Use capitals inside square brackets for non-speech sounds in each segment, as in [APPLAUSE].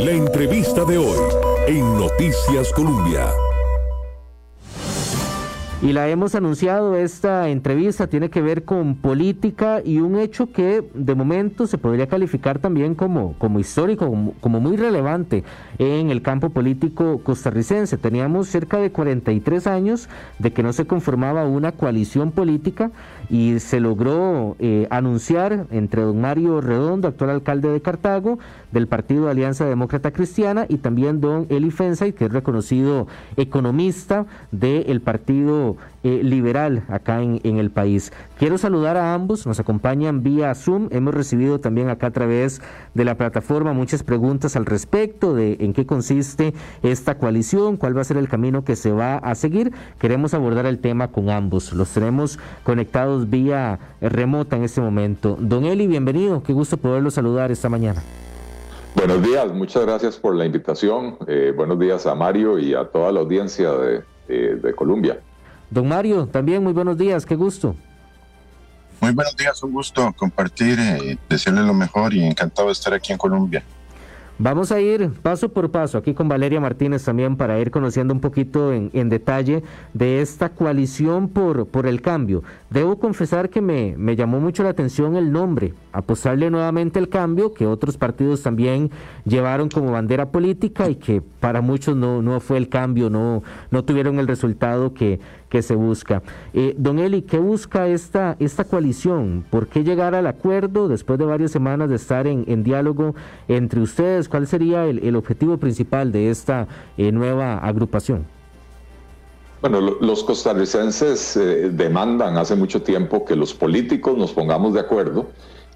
La entrevista de hoy en Noticias Colombia. Y la hemos anunciado, esta entrevista tiene que ver con política y un hecho que de momento se podría calificar también como, como histórico, como, muy relevante en el campo político costarricense. Teníamos cerca de 43 años de que no se conformaba una coalición política y se logró eh, anunciar entre don Mario Redondo, actual alcalde de Cartago, del Partido Alianza Demócrata Cristiana, y también don Eli Fensay, que es reconocido economista del Partido eh, liberal acá en, el país. Quiero saludar a ambos, nos acompañan vía Zoom, hemos recibido también acá a través de la plataforma muchas preguntas al respecto de en qué consiste esta coalición, cuál va a ser el camino que se va a seguir. Queremos abordar el tema con ambos, los tenemos conectados vía remota en este momento. Don Eli, bienvenido, qué gusto poderlo saludar esta mañana. Buenos días, muchas gracias por la invitación. Eh, buenos días a Mario y a toda la audiencia de, de Colombia. Don Mario, también muy buenos días, qué gusto. Muy buenos días, un gusto compartir, eh, decirle lo mejor y encantado de estar aquí en Colombia. Vamos a ir paso por paso aquí con Valeria Martínez también para ir conociendo un poquito en, detalle de esta coalición por, por el cambio. Debo confesar que me, me, llamó mucho la atención el nombre, apostarle nuevamente el cambio, que otros partidos también llevaron como bandera política y que para muchos no, no fue el cambio, no, no tuvieron el resultado que, que se busca. Eh, don Eli, ¿qué busca esta, esta coalición? ¿Por qué llegar al acuerdo después de varias semanas de estar en, diálogo entre ustedes? ¿Cuál sería el, objetivo principal de esta eh, nueva agrupación? Bueno, los costarricenses eh, demandan hace mucho tiempo que los políticos nos pongamos de acuerdo,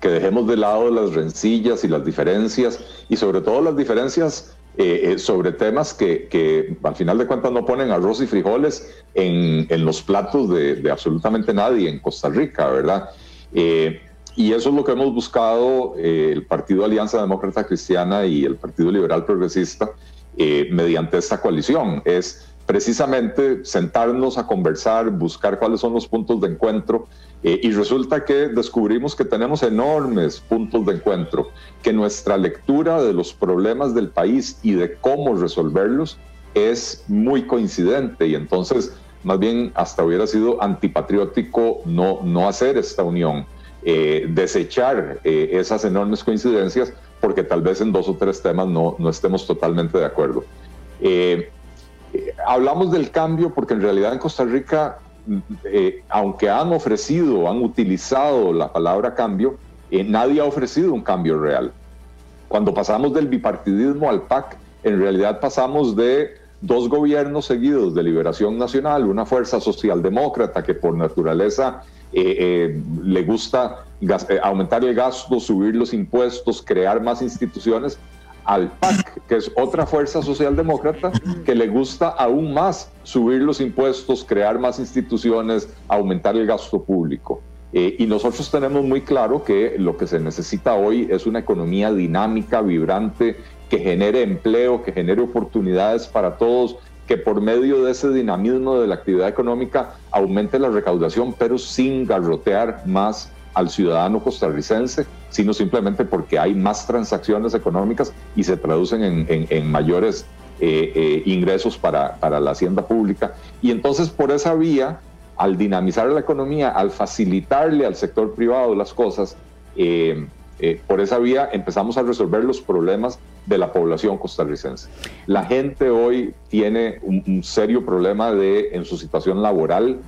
que dejemos de lado las rencillas y las diferencias, y sobre todo las diferencias eh, eh, sobre temas que, al final de cuentas no ponen arroz y frijoles en, los platos de, absolutamente nadie en Costa Rica, ¿verdad? Eh, y eso es lo que hemos buscado el Partido Alianza Demócrata Cristiana y el Partido Liberal Progresista mediante esta coalición. Es precisamente sentarnos a conversar, buscar cuáles son los puntos de encuentro eh, y resulta que descubrimos que tenemos enormes puntos de encuentro, que nuestra lectura de los problemas del país y de cómo resolverlos es muy coincidente y entonces más bien hasta hubiera sido antipatriótico no, no hacer esta unión, eh, desechar eh, esas enormes coincidencias porque tal vez en dos o tres temas no, no estemos totalmente de acuerdo. Hablamos del cambio porque en realidad en Costa Rica eh, aunque han ofrecido, han utilizado la palabra cambio, eh, nadie ha ofrecido un cambio real. Cuando pasamos del bipartidismo al PAC, en realidad pasamos de dos gobiernos seguidos de liberación nacional, una fuerza socialdemócrata que por naturaleza eh, le gusta aumentar el gasto, subir los impuestos, crear más instituciones, al PAC, que es otra fuerza socialdemócrata que le gusta aún más subir los impuestos, crear más instituciones, aumentar el gasto público. Eh, y nosotros tenemos muy claro que lo que se necesita hoy es una economía dinámica, vibrante, que genere empleo, que genere oportunidades para todos, que por medio de ese dinamismo de la actividad económica aumente la recaudación, pero sin garrotear más al ciudadano costarricense, sino simplemente porque hay más transacciones económicas y se traducen en, mayores eh, eh, ingresos para, la hacienda pública. Y entonces por esa vía, al dinamizar la economía, al facilitarle al sector privado las cosas, eh, por esa vía empezamos a resolver los problemas de la población costarricense. La gente hoy tiene un, un serio problema de, en su situación laboral.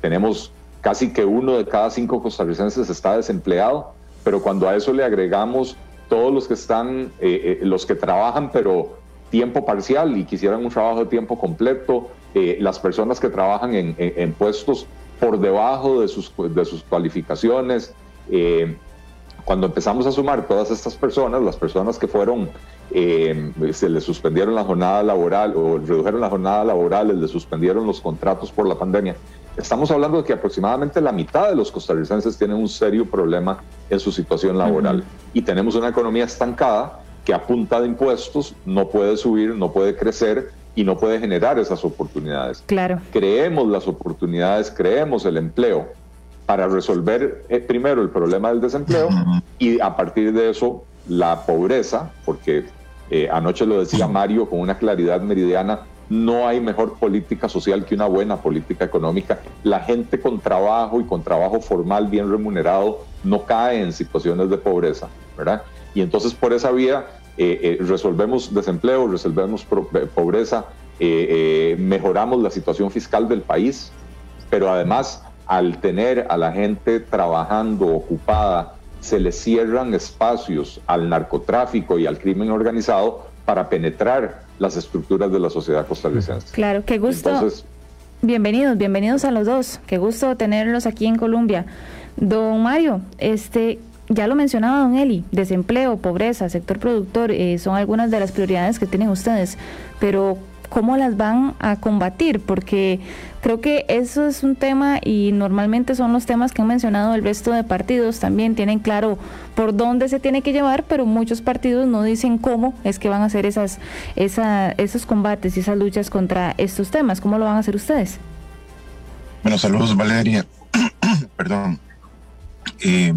tenemos casi que uno de cada cinco costarricenses está desempleado, pero cuando a eso le agregamos todos los que están, eh, eh, los que trabajan, pero tiempo parcial y quisieran un trabajo de tiempo completo, eh, las personas que trabajan en, puestos por debajo de sus, de sus cualificaciones. cuando empezamos a sumar todas estas personas, las personas que fueron, se les suspendieron la jornada laboral o redujeron la jornada laboral, les suspendieron los contratos por la pandemia, Estamos hablando de que aproximadamente la mitad de los costarricenses tienen un serio problema en su situación laboral y tenemos una economía estancada que a punta de impuestos no puede subir, no puede crecer y no puede generar esas oportunidades. Claro. Creemos las oportunidades, creemos el empleo para resolver eh, primero el problema del desempleo y a partir de eso la pobreza, porque Eh, anoche lo decía Mario con una claridad meridiana, no hay mejor política social que una buena política económica. La gente con trabajo y con trabajo formal bien remunerado no cae en situaciones de pobreza, ¿verdad? Y entonces por esa vía eh, resolvemos desempleo, resolvemos pobreza, mejoramos la situación fiscal del país, pero además al tener a la gente trabajando, ocupada, se le cierran espacios al narcotráfico y al crimen organizado para penetrar las estructuras de la sociedad costarricense. Claro, qué gusto. bienvenidos, bienvenidos a los dos. Qué gusto tenerlos aquí en Colombia. Don Mario, este, ya lo mencionaba don Eli, desempleo, pobreza, sector productor, eh, son algunas de las prioridades que tienen ustedes, pero cómo las van a combatir, porque creo que eso es un tema y normalmente son los temas que han mencionado el resto de partidos, también tienen claro por dónde se tiene que llevar, pero muchos partidos no dicen cómo es que van a hacer esas, esos combates y esas luchas contra estos temas, ¿cómo lo van a hacer ustedes? Bueno, saludos Valeria, [COUGHS] perdón. Eh,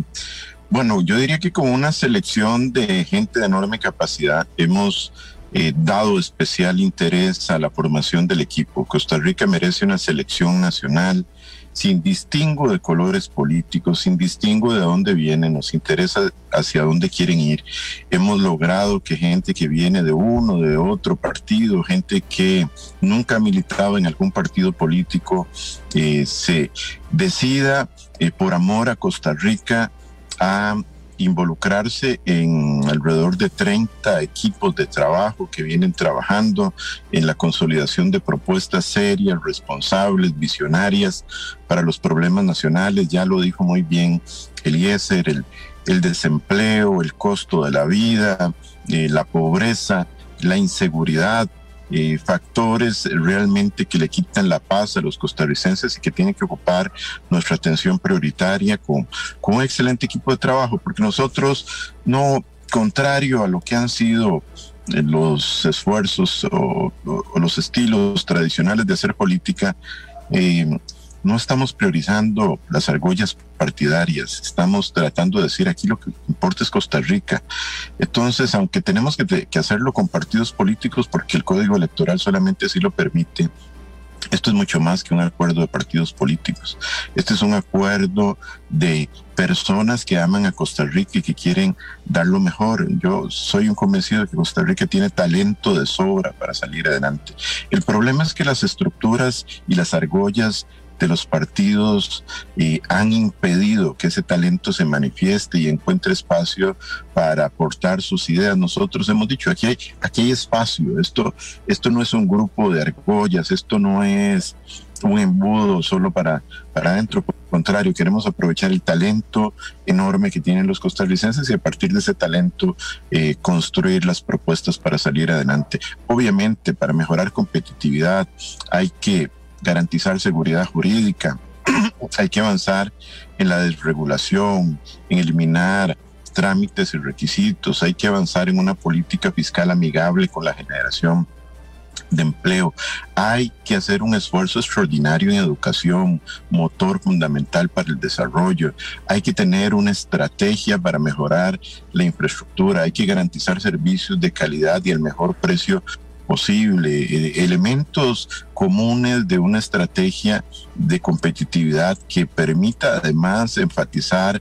bueno, yo diría que con una selección de gente de enorme capacidad hemos eh, dado especial interés a la formación del equipo. Costa Rica merece una selección nacional sin distingo de colores políticos, sin distingo de dónde vienen, nos interesa hacia dónde quieren ir. Hemos logrado que gente que viene de uno, de otro partido, gente que nunca ha militado en algún partido político, eh, se decida eh, por amor a Costa Rica a involucrarse en alrededor de 30 equipos de trabajo que vienen trabajando en la consolidación de propuestas serias, responsables, visionarias para los problemas nacionales. Ya lo dijo muy bien Eliezer, el, el desempleo, el costo de la vida, eh, la pobreza, la inseguridad, eh, factores realmente que le quitan la paz a los costarricenses y que tienen que ocupar nuestra atención prioritaria con, con un excelente equipo de trabajo, porque nosotros no, contrario a lo que han sido eh, los esfuerzos o, los estilos tradicionales de hacer política, eh, no estamos priorizando las argollas partidarias, estamos tratando de decir aquí lo que importa es Costa Rica. Entonces, aunque tenemos que, hacerlo con partidos políticos porque el código electoral solamente así lo permite, esto es mucho más que un acuerdo de partidos políticos. Este es un acuerdo de personas que aman a Costa Rica y que quieren dar lo mejor. Yo soy un convencido de que Costa Rica tiene talento de sobra para salir adelante. El problema es que las estructuras y las argollas de los partidos y han impedido que ese talento se manifieste y encuentre espacio para aportar sus ideas. Nosotros hemos dicho, aquí hay, aquí espacio, esto, esto no es un grupo de argollas, esto no es un embudo solo para, para adentro. Por el contrario, queremos aprovechar el talento enorme que tienen los costarricenses y a partir de ese talento eh, construir las propuestas para salir adelante. Obviamente, para mejorar competitividad hay que garantizar seguridad jurídica, [CLEARS THROAT] hay que avanzar en la desregulación, en eliminar trámites y requisitos, hay que avanzar en una política fiscal amigable con la generación de empleo. Hay que hacer un esfuerzo extraordinario en educación, motor fundamental para el desarrollo. Hay que tener una estrategia para mejorar la infraestructura. Hay que garantizar servicios de calidad y el mejor precio posible, eh, elementos comunes de una estrategia de competitividad que permita además enfatizar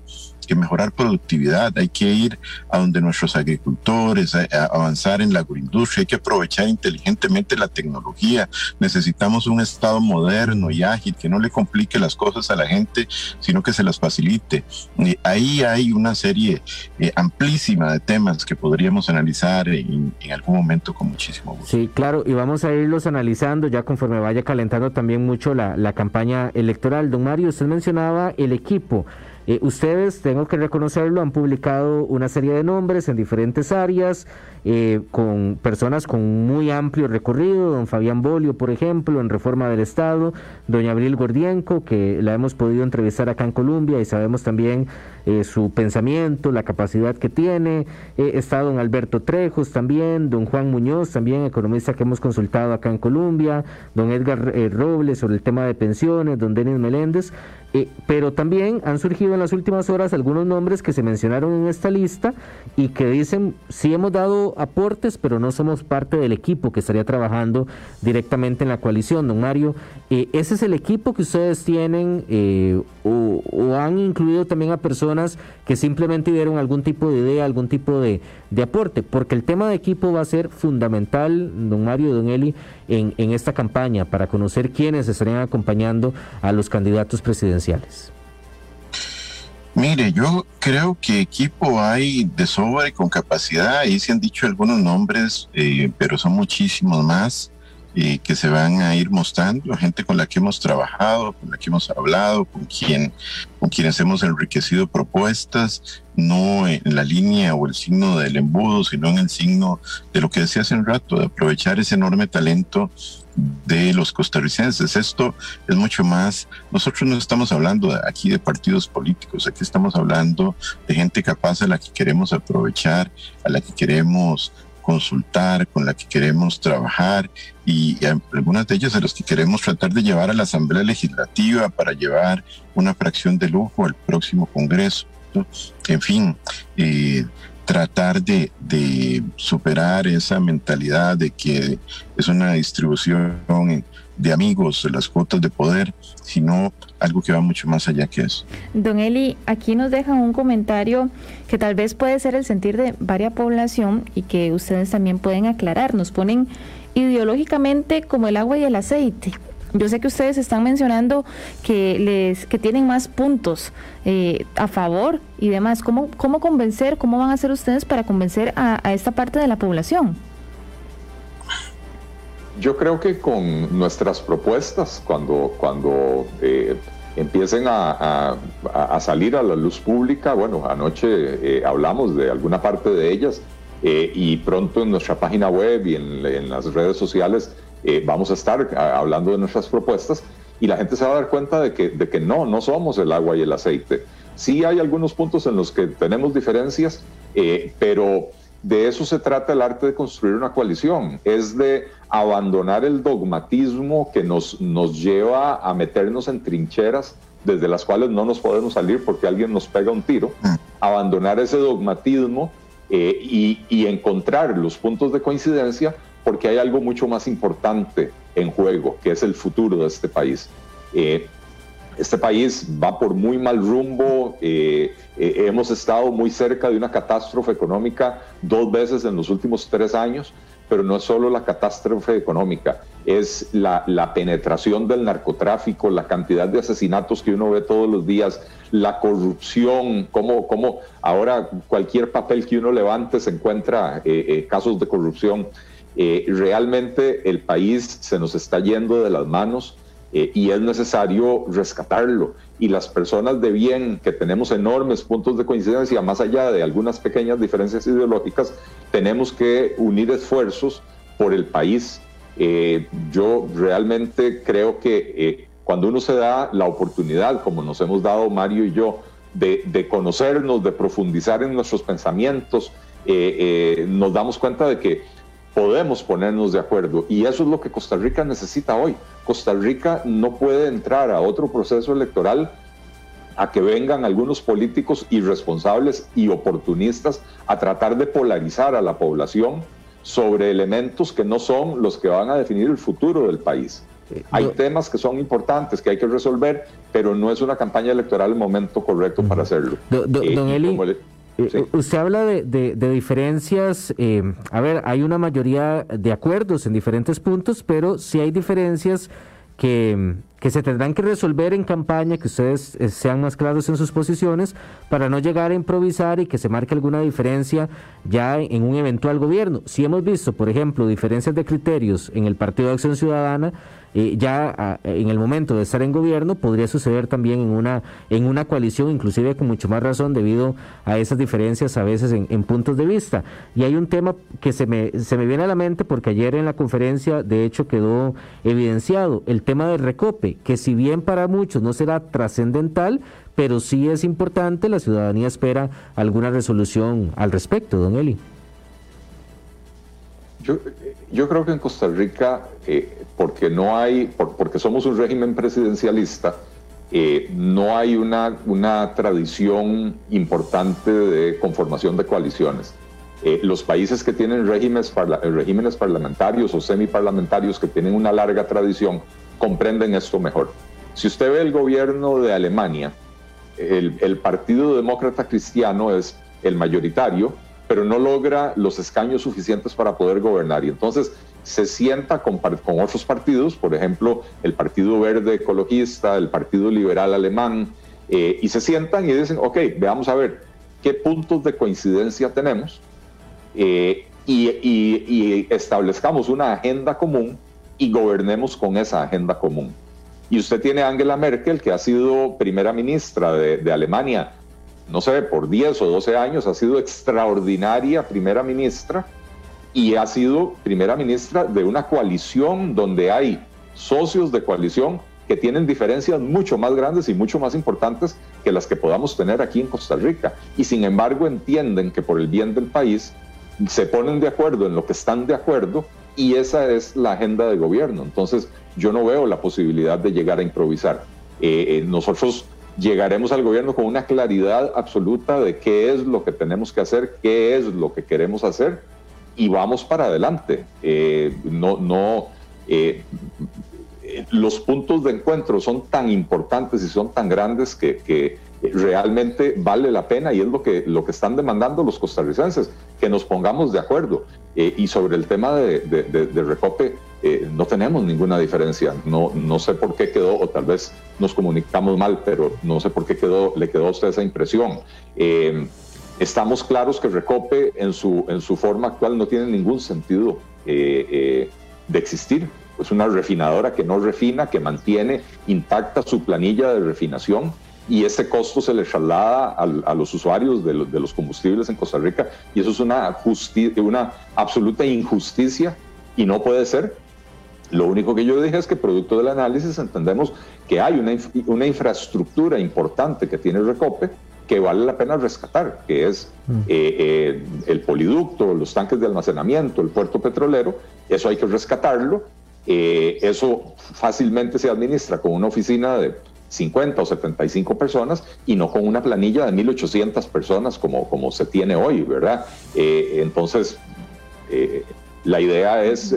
que mejorar productividad, hay que ir a donde nuestros agricultores, a, avanzar en la agroindustria, hay que aprovechar inteligentemente la tecnología. Necesitamos un Estado moderno y ágil que no le complique las cosas a la gente, sino que se las facilite. ahí hay una serie eh, amplísima de temas que podríamos analizar en, algún momento con muchísimo gusto. Sí, claro, y vamos a irlos analizando ya conforme vaya calentando también mucho la, la campaña electoral. Don Mario, usted mencionaba el equipo. Eh, ustedes, tengo que reconocerlo, han publicado una serie de nombres en diferentes áreas, eh, con personas con muy amplio recorrido, don Fabián Bolio, por ejemplo, en Reforma del Estado, doña Abril Gordienco, que la hemos podido entrevistar acá en Colombia y sabemos también eh, su pensamiento, la capacidad que tiene, está don Alberto Trejos también, don Juan Muñoz, también economista que hemos consultado acá en Colombia, don Edgar Robles sobre el tema de pensiones, don Denis Meléndez, pero también han surgido en las últimas horas algunos nombres que se mencionaron en esta lista y que dicen, sí hemos dado aportes, pero no somos parte del equipo que estaría trabajando directamente en la coalición. Don Mario, eh, ¿ese es el equipo que ustedes tienen eh, o, han incluido también a personas que simplemente dieron algún tipo de idea, algún tipo de, aporte? Porque el tema de equipo va a ser fundamental, don Mario don Eli, en, en esta campaña para conocer quiénes estarían acompañando a los candidatos presidenciales. Mire, yo creo que equipo hay de sobra y con capacidad. Ahí se han dicho algunos nombres, eh, pero son muchísimos más eh, que se van a ir mostrando. Gente con la que hemos trabajado, con la que hemos hablado, con quien, con quienes hemos enriquecido propuestas, no en la línea o el signo del embudo, sino en el signo de lo que decía hace un rato, de aprovechar ese enorme talento de los costarricenses. Esto es mucho más, nosotros no estamos hablando aquí de partidos políticos, aquí estamos hablando de gente capaz a la que queremos aprovechar, a la que queremos consultar, con la que queremos trabajar y algunas de ellas a las que queremos tratar de llevar a la Asamblea Legislativa para llevar una fracción de lujo al próximo Congreso. En fin, eh, tratar de, superar esa mentalidad de que es una distribución de amigos, de las cuotas de poder, sino algo que va mucho más allá que eso. Don Eli, aquí nos dejan un comentario que tal vez puede ser el sentir de varias población y que ustedes también pueden aclarar. Nos ponen ideológicamente como el agua y el aceite. Yo sé que ustedes están mencionando que les que tienen más puntos eh, a favor y demás. ¿Cómo, ¿Cómo convencer, cómo van a hacer ustedes para convencer a, esta parte de la población? Yo creo que con nuestras propuestas, cuando, cuando eh, empiecen a, salir a la luz pública, bueno, anoche eh, hablamos de alguna parte de ellas y pronto en nuestra página web y en, las redes sociales eh, vamos a estar hablando de nuestras propuestas y la gente se va a dar cuenta de que, de que no, no somos el agua y el aceite. Sí hay algunos puntos en los que tenemos diferencias, eh, pero de eso se trata el arte de construir una coalición, es de abandonar el dogmatismo que nos, nos lleva a meternos en trincheras desde las cuales no nos podemos salir porque alguien nos pega un tiro, mm. abandonar ese dogmatismo eh, y, y encontrar los puntos de coincidencia porque hay algo mucho más importante en juego, que es el futuro de este país. Eh, este país va por muy mal rumbo, eh, eh, hemos estado muy cerca de una catástrofe económica dos veces en los últimos tres años, pero no es solo la catástrofe económica, es la, penetración del narcotráfico, la cantidad de asesinatos que uno ve todos los días, la corrupción, cómo, cómo ahora cualquier papel que uno levante se encuentra casos de corrupción. Eh, realmente el país se nos está yendo de las manos eh, y es necesario rescatarlo. Y las personas de bien, que tenemos enormes puntos de coincidencia, más allá de algunas pequeñas diferencias ideológicas, tenemos que unir esfuerzos por el país. Eh, yo realmente creo que cuando uno se da la oportunidad, como nos hemos dado Mario y yo, de conocernos, de profundizar en nuestros pensamientos, nos damos cuenta de que podemos ponernos de acuerdo y eso es lo que Costa Rica necesita hoy. Costa Rica no puede entrar a otro proceso electoral a que vengan algunos políticos irresponsables y oportunistas a tratar de polarizar a la población sobre elementos que no son los que van a definir el futuro del país. Eh, hay temas que son importantes, que hay que resolver, pero no es una campaña electoral el momento correcto para hacerlo. Eh, eh, usted habla de, diferencias, eh, a ver, hay una mayoría de acuerdos en diferentes puntos, pero sí hay diferencias que, que se tendrán que resolver en campaña, que ustedes eh, sean más claros en sus posiciones, para no llegar a improvisar y que se marque alguna diferencia ya en un eventual gobierno. Si hemos visto, por ejemplo, diferencias de criterios en el Partido de Acción Ciudadana, eh, ya ah, en el momento de estar en gobierno podría suceder también en una, en una coalición, inclusive con mucho más razón debido a esas diferencias a veces en, puntos de vista. Y hay un tema que se me, se me viene a la mente porque ayer en la conferencia de hecho quedó evidenciado, el tema del recope, que si bien para muchos no será trascendental, pero sí es importante, la ciudadanía espera alguna resolución al respecto, don Eli. Yo, yo creo que en Costa Rica, eh, porque no hay, porque somos un régimen presidencialista, eh, no hay una, una tradición importante de conformación de coaliciones. Eh, los países que tienen regímenes, regímenes parlamentarios o semiparlamentarios que tienen una larga tradición comprenden esto mejor. Si usted ve el gobierno de Alemania, el, el Partido Demócrata Cristiano es el mayoritario, pero no logra los escaños suficientes para poder gobernar. Y entonces se sienta con, otros partidos, por ejemplo, el Partido Verde Ecologista, el Partido Liberal Alemán, eh, y se sientan y dicen, ok, veamos a ver qué puntos de coincidencia tenemos eh, y, establezcamos una agenda común y gobernemos con esa agenda común. Y usted tiene a Angela Merkel, que ha sido primera ministra de Alemania, no sé, por 10 o 12 años, ha sido extraordinaria primera ministra y ha sido primera ministra de una coalición donde hay socios de coalición que tienen diferencias mucho más grandes y mucho más importantes que las que podamos tener aquí en Costa Rica. Y sin embargo entienden que por el bien del país se ponen de acuerdo en lo que están de acuerdo y esa es la agenda de gobierno. Entonces yo no veo la posibilidad de llegar a improvisar. Eh, eh, nosotros llegaremos al gobierno con una claridad absoluta de qué es lo que tenemos que hacer, qué es lo que queremos hacer y vamos para adelante. Eh, no, no, los puntos de encuentro son tan importantes y son tan grandes que, realmente vale la pena y es lo que, lo que están demandando los costarricenses, que nos pongamos de acuerdo. Eh, y sobre el tema de, Recope, eh, no tenemos ninguna diferencia. No, no sé por qué quedó, o tal vez nos comunicamos mal, pero no sé por qué quedó, le quedó a usted esa impresión. Eh, estamos claros que Recope en su, en su forma actual no tiene ningún sentido de existir es una refinadora que no refina, que mantiene intacta su planilla de refinación y ese costo se le traslada a, los usuarios de, los combustibles en Costa Rica y eso es una, una absoluta injusticia y no puede ser. Lo único que yo dije es que producto del análisis entendemos que hay una, una infraestructura importante que tiene Recope que vale la pena rescatar, que es mm. eh, eh, el poliducto, los tanques de almacenamiento, el puerto petrolero, eso hay que rescatarlo eh, eso fácilmente se administra con una oficina de 50 o 75 personas y no con una planilla de 1.800 personas como, como se tiene hoy, ¿verdad? Eh, entonces, eh, la idea es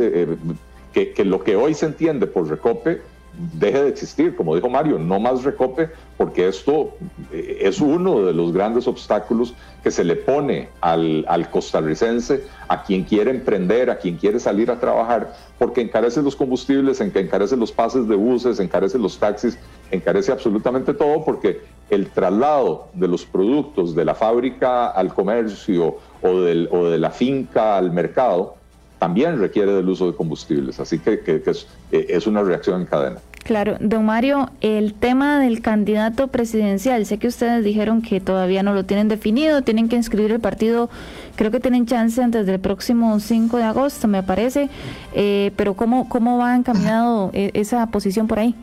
que, que, lo que hoy se entiende por recope deje de existir, como dijo Mario, no más recope, porque esto eh, es uno de los grandes obstáculos que se le pone al, costarricense, a quien quiere emprender, a quien quiere salir a trabajar, porque encarece los combustibles, encarece los pases de buses, encarece los taxis, encarece absolutamente todo, porque el traslado de los productos de la fábrica al comercio o, del, o de la finca al mercado, también requiere del uso de combustibles. Así que, eh, es, una reacción en cadena. Claro, don Mario, el tema del candidato presidencial, sé que ustedes dijeron que todavía no lo tienen definido, tienen que inscribir el partido, creo que tienen chance antes del próximo 5 de agosto, me parece, eh, pero ¿cómo, ¿cómo va encaminado eh, esa posición por ahí?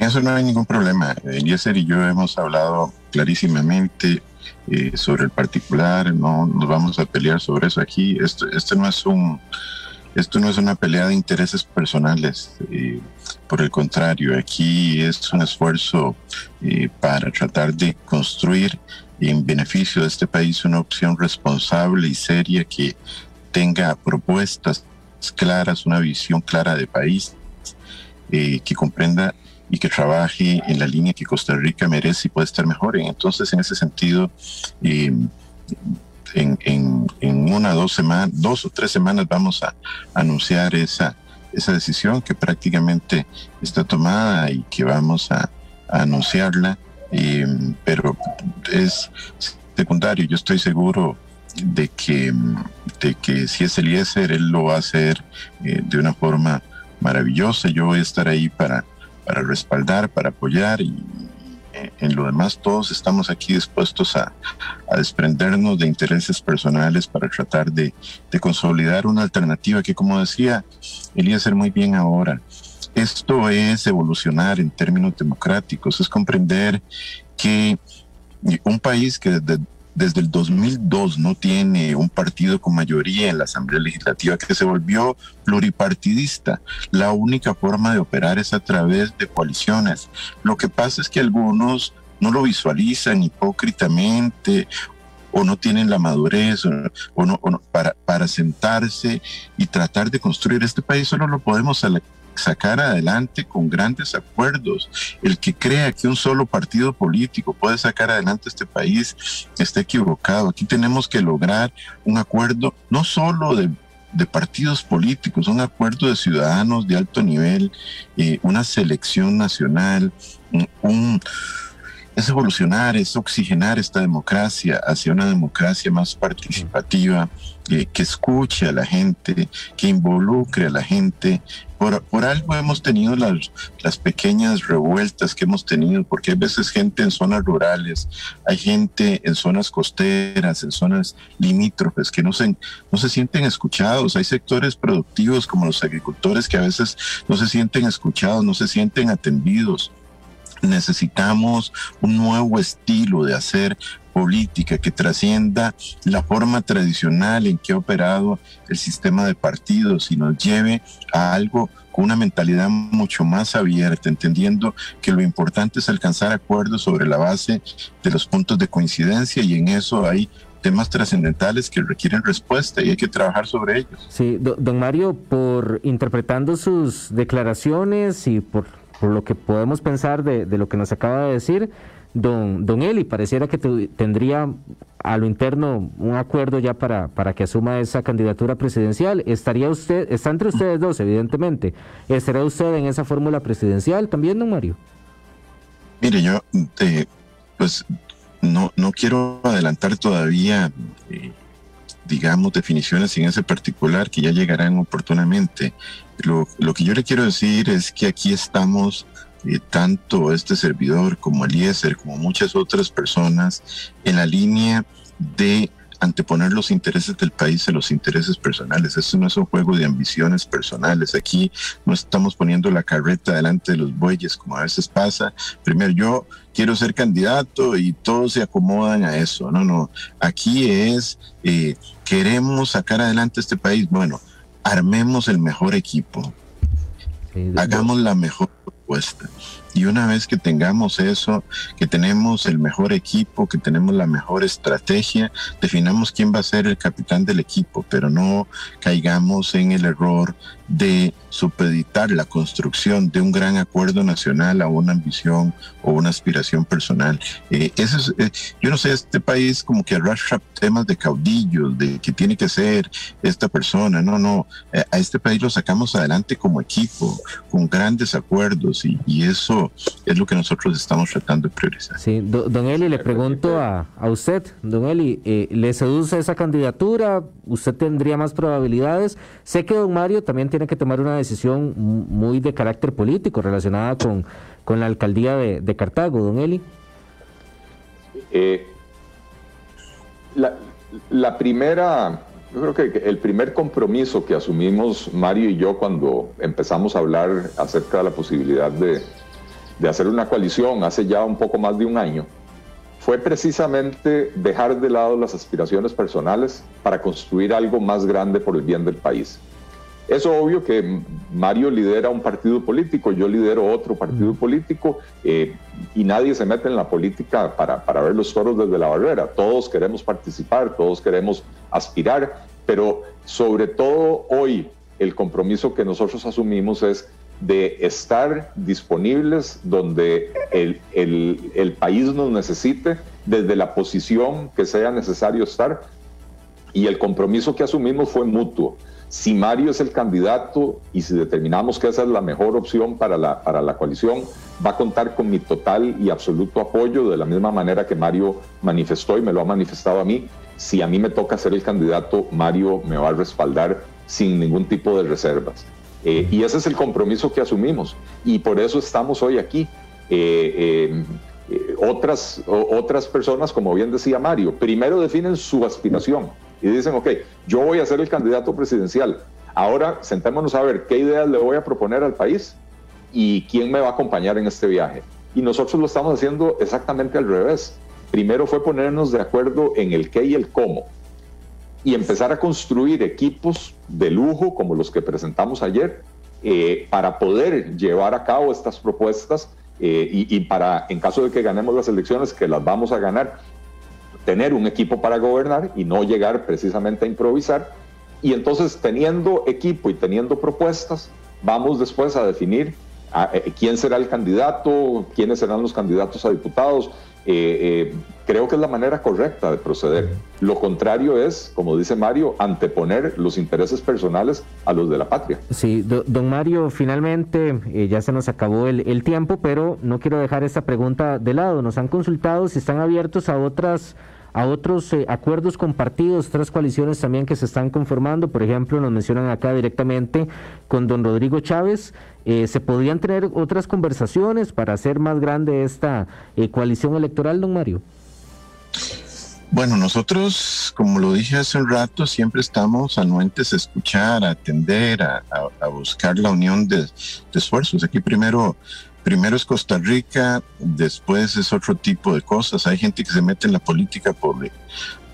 Eso no hay ningún problema. Eliezer y yo hemos hablado clarísimamente eh, sobre el particular, no nos vamos a pelear sobre eso aquí. Esto, esto no es un esto no es una pelea de intereses personales, eh, por el contrario, aquí es un esfuerzo eh, para tratar de construir en beneficio de este país una opción responsable y seria que tenga propuestas claras, una visión clara de país, que comprenda y que trabaje en la línea que Costa Rica merece y puede estar mejor. Entonces, en ese sentido, eh, en, en, en, una, dos semanas, dos o tres semanas vamos a anunciar esa, esa decisión que prácticamente está tomada y que vamos a, anunciarla, eh, pero es secundario. Yo estoy seguro de que, de que si es Eliezer, él lo va a hacer eh, de una forma maravillosa. Yo voy a estar ahí para para respaldar, para apoyar y eh, en lo demás todos estamos aquí dispuestos a, desprendernos de intereses personales para tratar de, consolidar una alternativa que como decía Elías muy bien ahora, esto es evolucionar en términos democráticos, es comprender que un país que desde desde el 2002 no tiene un partido con mayoría en la Asamblea Legislativa que se volvió pluripartidista. La única forma de operar es a través de coaliciones. Lo que pasa es que algunos no lo visualizan hipócritamente o no tienen la madurez o, no, para, para sentarse y tratar de construir este país, solo lo podemos sacar adelante con grandes acuerdos. El que crea que un solo partido político puede sacar adelante este país está equivocado. Aquí tenemos que lograr un acuerdo no solo de, partidos políticos, un acuerdo de ciudadanos de alto nivel, eh, una selección nacional, un es evolucionar, es oxigenar esta democracia hacia una democracia más participativa, que escuche a la gente, que involucre a la gente. Por, algo hemos tenido las, las pequeñas revueltas que hemos tenido, porque hay veces gente en zonas rurales, hay gente en zonas costeras, en zonas limítrofes, que no se, no se sienten escuchados. Hay sectores productivos como los agricultores que a veces no se sienten escuchados, no se sienten atendidos necesitamos un nuevo estilo de hacer política que trascienda la forma tradicional en que ha operado el sistema de partidos y nos lleve a algo con una mentalidad mucho más abierta, entendiendo que lo importante es alcanzar acuerdos sobre la base de los puntos de coincidencia y en eso hay temas trascendentales que requieren respuesta y hay que trabajar sobre ellos. Sí, don Mario, por interpretando sus declaraciones y por por lo que podemos pensar de, lo que nos acaba de decir, don, don Eli, pareciera que tendría a lo interno un acuerdo ya para, para que asuma esa candidatura presidencial. ¿Estaría usted, está entre ustedes dos, evidentemente, ¿estará usted en esa fórmula presidencial también, don Mario? Mire, yo, eh, pues, no, no quiero adelantar todavía, eh, digamos, definiciones en ese particular que ya llegarán oportunamente. Lo, lo, que yo le quiero decir es que aquí estamos, eh, tanto este servidor como Eliezer, como muchas otras personas, en la línea de anteponer los intereses del país a los intereses personales. Esto no es un juego de ambiciones personales. Aquí no estamos poniendo la carreta delante de los bueyes, como a veces pasa. Primero, yo quiero ser candidato y todos se acomodan a eso. No, no. Aquí es, eh, queremos sacar adelante este país. Bueno, armemos el mejor equipo, hagamos la mejor propuesta. Y una vez que tengamos eso, que tenemos el mejor equipo, que tenemos la mejor estrategia, definamos quién va a ser el capitán del equipo, pero no caigamos en el error de supeditar la construcción de un gran acuerdo nacional a una ambición o una aspiración personal. Eh, eso es, eh, yo no sé, este país como que arrastra temas de caudillos, de que tiene que ser esta persona. No, no, eh, a este país lo sacamos adelante como equipo, con grandes acuerdos y, eso es lo que nosotros estamos tratando de priorizar. Sí, don Eli, le pregunto a, a usted, don Eli, ¿le seduce esa candidatura? ¿Usted tendría más probabilidades? Sé que don Mario también tiene tiene que tomar una decisión muy de carácter político relacionada con, con la alcaldía de, Cartago, don Eli. Eh, la, primera, yo creo que el primer compromiso que asumimos Mario y yo cuando empezamos a hablar acerca de la posibilidad de, de hacer una coalición hace ya un poco más de un año, fue precisamente dejar de lado las aspiraciones personales para construir algo más grande por el bien del país. Es obvio que Mario lidera un partido político, yo lidero otro partido político eh, y nadie se mete en la política para, para ver los toros desde la barrera. Todos queremos participar, todos queremos aspirar, pero sobre todo hoy el compromiso que nosotros asumimos es de estar disponibles donde el, el, país nos necesite, desde la posición que sea necesario estar. Y el compromiso que asumimos fue mutuo. Si Mario es el candidato y si determinamos que esa es la mejor opción para la, para la coalición, va a contar con mi total y absoluto apoyo de la misma manera que Mario manifestó y me lo ha manifestado a mí. Si a mí me toca ser el candidato, Mario me va a respaldar sin ningún tipo de reservas. Eh, y ese es el compromiso que asumimos y por eso estamos hoy aquí. Eh, eh, otras, otras personas, como bien decía Mario, primero definen su aspiración y dicen, ok, yo voy a ser el candidato presidencial. Ahora sentémonos a ver qué ideas le voy a proponer al país y quién me va a acompañar en este viaje. Y nosotros lo estamos haciendo exactamente al revés. Primero fue ponernos de acuerdo en el qué y el cómo y empezar a construir equipos de lujo como los que presentamos ayer eh, para poder llevar a cabo estas propuestas eh, y, para, en caso de que ganemos las elecciones, que las vamos a ganar, tener un equipo para gobernar y no llegar precisamente a improvisar. Y entonces teniendo equipo y teniendo propuestas, vamos después a definir eh, quién será el candidato, quiénes serán los candidatos a diputados. Eh, eh, creo que es la manera correcta de proceder. Lo contrario es, como dice Mario, anteponer los intereses personales a los de la patria. Sí, don Mario, finalmente ya se nos acabó el, el tiempo, pero no quiero dejar esta pregunta de lado. Nos han consultado si están abiertos a otras a otros eh, acuerdos compartidos, otras coaliciones también que se están conformando. Por ejemplo, nos mencionan acá directamente con don Rodrigo Chávez. Eh, ¿Se podrían tener otras conversaciones para hacer más grande esta eh, coalición electoral, don Mario? Bueno, nosotros, como lo dije hace un rato, siempre estamos anuentes a escuchar, a atender, a, buscar la unión de, de, esfuerzos. Aquí primero primero es Costa Rica, después es otro tipo de cosas. Hay gente que se mete en la política por,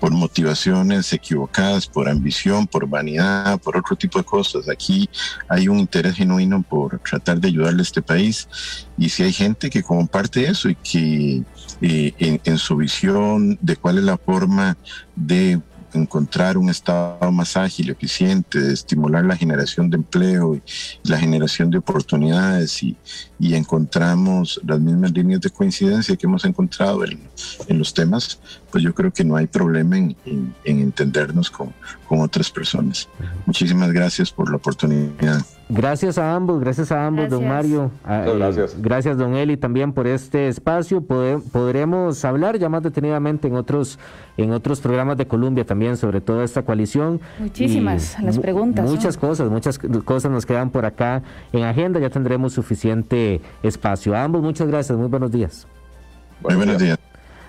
por motivaciones equivocadas, por ambición, por vanidad, por otro tipo de cosas. Aquí hay un interés genuino por tratar de ayudarle a este país. Y si hay gente que comparte eso y que eh, en su visión de cuál es la forma de encontrar un estado más ágil, eficiente, de estimular la generación de empleo y la generación de oportunidades y, encontramos las mismas líneas de coincidencia que hemos encontrado en, en los temas, pues yo creo que no hay problema en, en, entendernos con, con otras personas. Muchísimas gracias por la oportunidad. Gracias a ambos, gracias a ambos, don Mario. Ah, eh, gracias. gracias, don Eli, también por este espacio. podremos hablar ya más detenidamente en otros, en otros programas de Colombia también sobre toda esta coalición. Muchísimas las preguntas. Muchas cosas, muchas cosas nos quedan por acá en agenda. Ya tendremos suficiente espacio. A ambos, muchas gracias. Muy buenos días. Muy buenos días.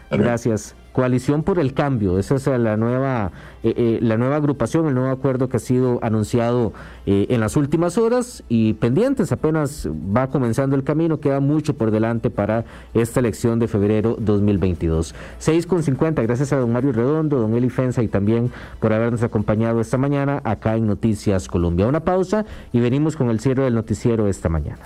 Gracias. Coalición por el Cambio, esa es la nueva, eh, eh, la nueva agrupación, el nuevo acuerdo que ha sido anunciado eh, en las últimas horas y pendientes, apenas va comenzando el camino, queda mucho por delante para esta elección de febrero 2022. 6 con 50, gracias a don Mario Redondo, don Eli Fensa y también por habernos acompañado esta mañana acá en Noticias Colombia. Una pausa y venimos con el cierre del noticiero esta mañana.